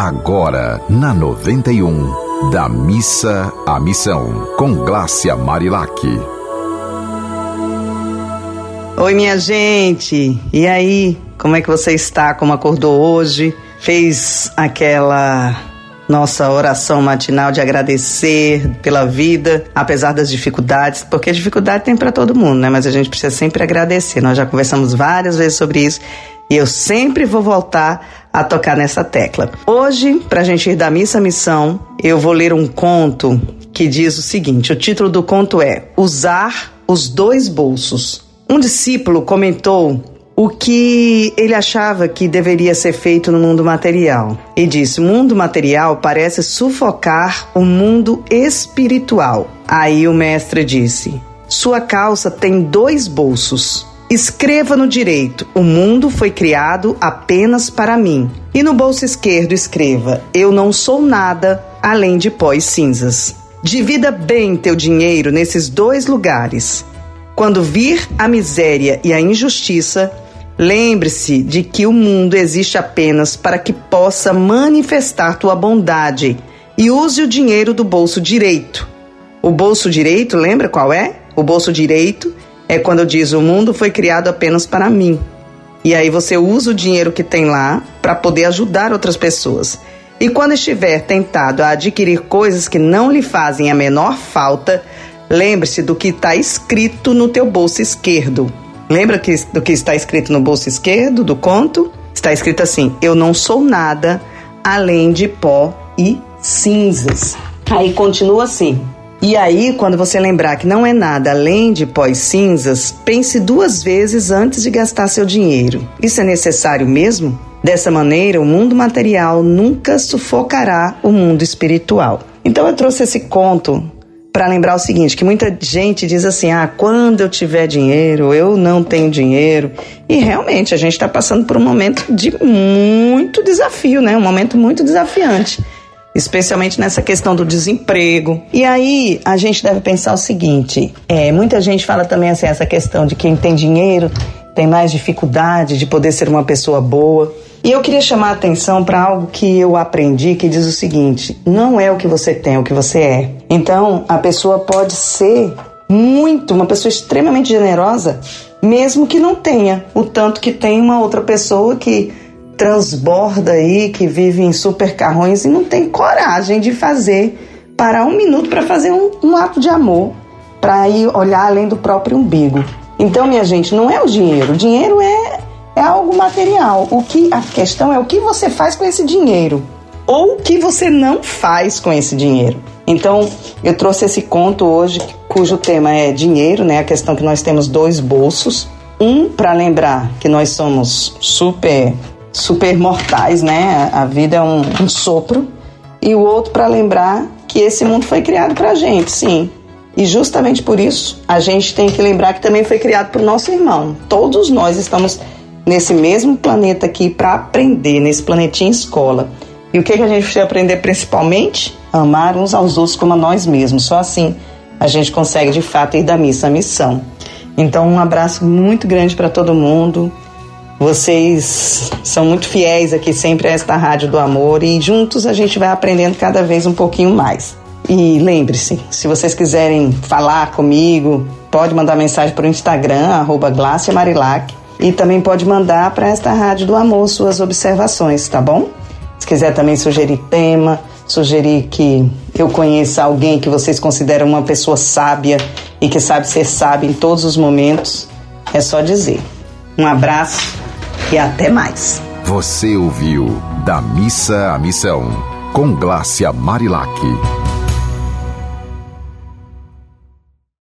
agora na 91, da missa à missão, com Glácia Marilac. Oi, minha gente, e aí? Como é que você está? Como acordou hoje? Fez aquela nossa oração matinal de agradecer pela vida, apesar das dificuldades, porque dificuldade tem para todo mundo, né? Mas a gente precisa sempre agradecer. Nós já conversamos várias vezes sobre isso e eu sempre vou voltar a tocar nessa tecla. Hoje, para a gente ir da missa à missão, eu vou ler um conto que diz o seguinte: o título do conto é Usar os dois bolsos. Um discípulo comentou o que ele achava que deveria ser feito no mundo material. E disse: o mundo material parece sufocar o mundo espiritual. Aí o mestre disse: sua calça tem dois bolsos. Escreva no direito: O mundo foi criado apenas para mim. E no bolso esquerdo escreva: Eu não sou nada além de pó e cinzas. Divida bem teu dinheiro nesses dois lugares. Quando vir a miséria e a injustiça, lembre-se de que o mundo existe apenas para que possa manifestar tua bondade e use o dinheiro do bolso direito. O bolso direito, lembra qual é? O bolso direito é quando diz o mundo foi criado apenas para mim. E aí você usa o dinheiro que tem lá para poder ajudar outras pessoas. E quando estiver tentado a adquirir coisas que não lhe fazem a menor falta, lembre-se do que está escrito no teu bolso esquerdo. Lembra que, do que está escrito no bolso esquerdo do conto? Está escrito assim: Eu não sou nada além de pó e cinzas. Aí continua assim: e aí, quando você lembrar que não é nada além de pós cinzas, pense duas vezes antes de gastar seu dinheiro. Isso é necessário mesmo? Dessa maneira, o mundo material nunca sufocará o mundo espiritual. Então eu trouxe esse conto para lembrar o seguinte, que muita gente diz assim: "Ah, quando eu tiver dinheiro, eu não tenho dinheiro". E realmente a gente está passando por um momento de muito desafio, né? Um momento muito desafiante especialmente nessa questão do desemprego. E aí a gente deve pensar o seguinte: é, muita gente fala também assim, essa questão de quem tem dinheiro tem mais dificuldade de poder ser uma pessoa boa. E eu queria chamar a atenção para algo que eu aprendi que diz o seguinte: não é o que você tem, é o que você é. Então, a pessoa pode ser muito, uma pessoa extremamente generosa, mesmo que não tenha o tanto que tem uma outra pessoa que transborda aí, que vive em super carrões e não tem coragem de fazer, parar um minuto para fazer um, um ato de amor, para ir olhar além do próprio umbigo. Então, minha gente, não é o dinheiro. O dinheiro é, é algo material. O que a questão é o que você faz com esse dinheiro ou o que você não faz com esse dinheiro. Então, eu trouxe esse conto hoje cujo tema é dinheiro, né? A questão que nós temos dois bolsos, um para lembrar que nós somos super super mortais, né? A vida é um, um sopro. E o outro para lembrar que esse mundo foi criado para a gente, sim. E justamente por isso a gente tem que lembrar que também foi criado para o nosso irmão. Todos nós estamos nesse mesmo planeta aqui para aprender, nesse planetinha escola. E o que, que a gente precisa aprender principalmente? Amar uns aos outros como a nós mesmos. Só assim a gente consegue de fato ir da missa à missão. Então, um abraço muito grande para todo mundo. Vocês são muito fiéis aqui sempre a esta Rádio do Amor e juntos a gente vai aprendendo cada vez um pouquinho mais. E lembre-se, se vocês quiserem falar comigo, pode mandar mensagem para o Instagram, arroba Marilac, e também pode mandar para esta Rádio do Amor suas observações, tá bom? Se quiser também sugerir tema, sugerir que eu conheça alguém que vocês consideram uma pessoa sábia e que sabe ser sábia em todos os momentos, é só dizer. Um abraço e até mais. Você ouviu Da Missa à Missão, com Glácia Marilac.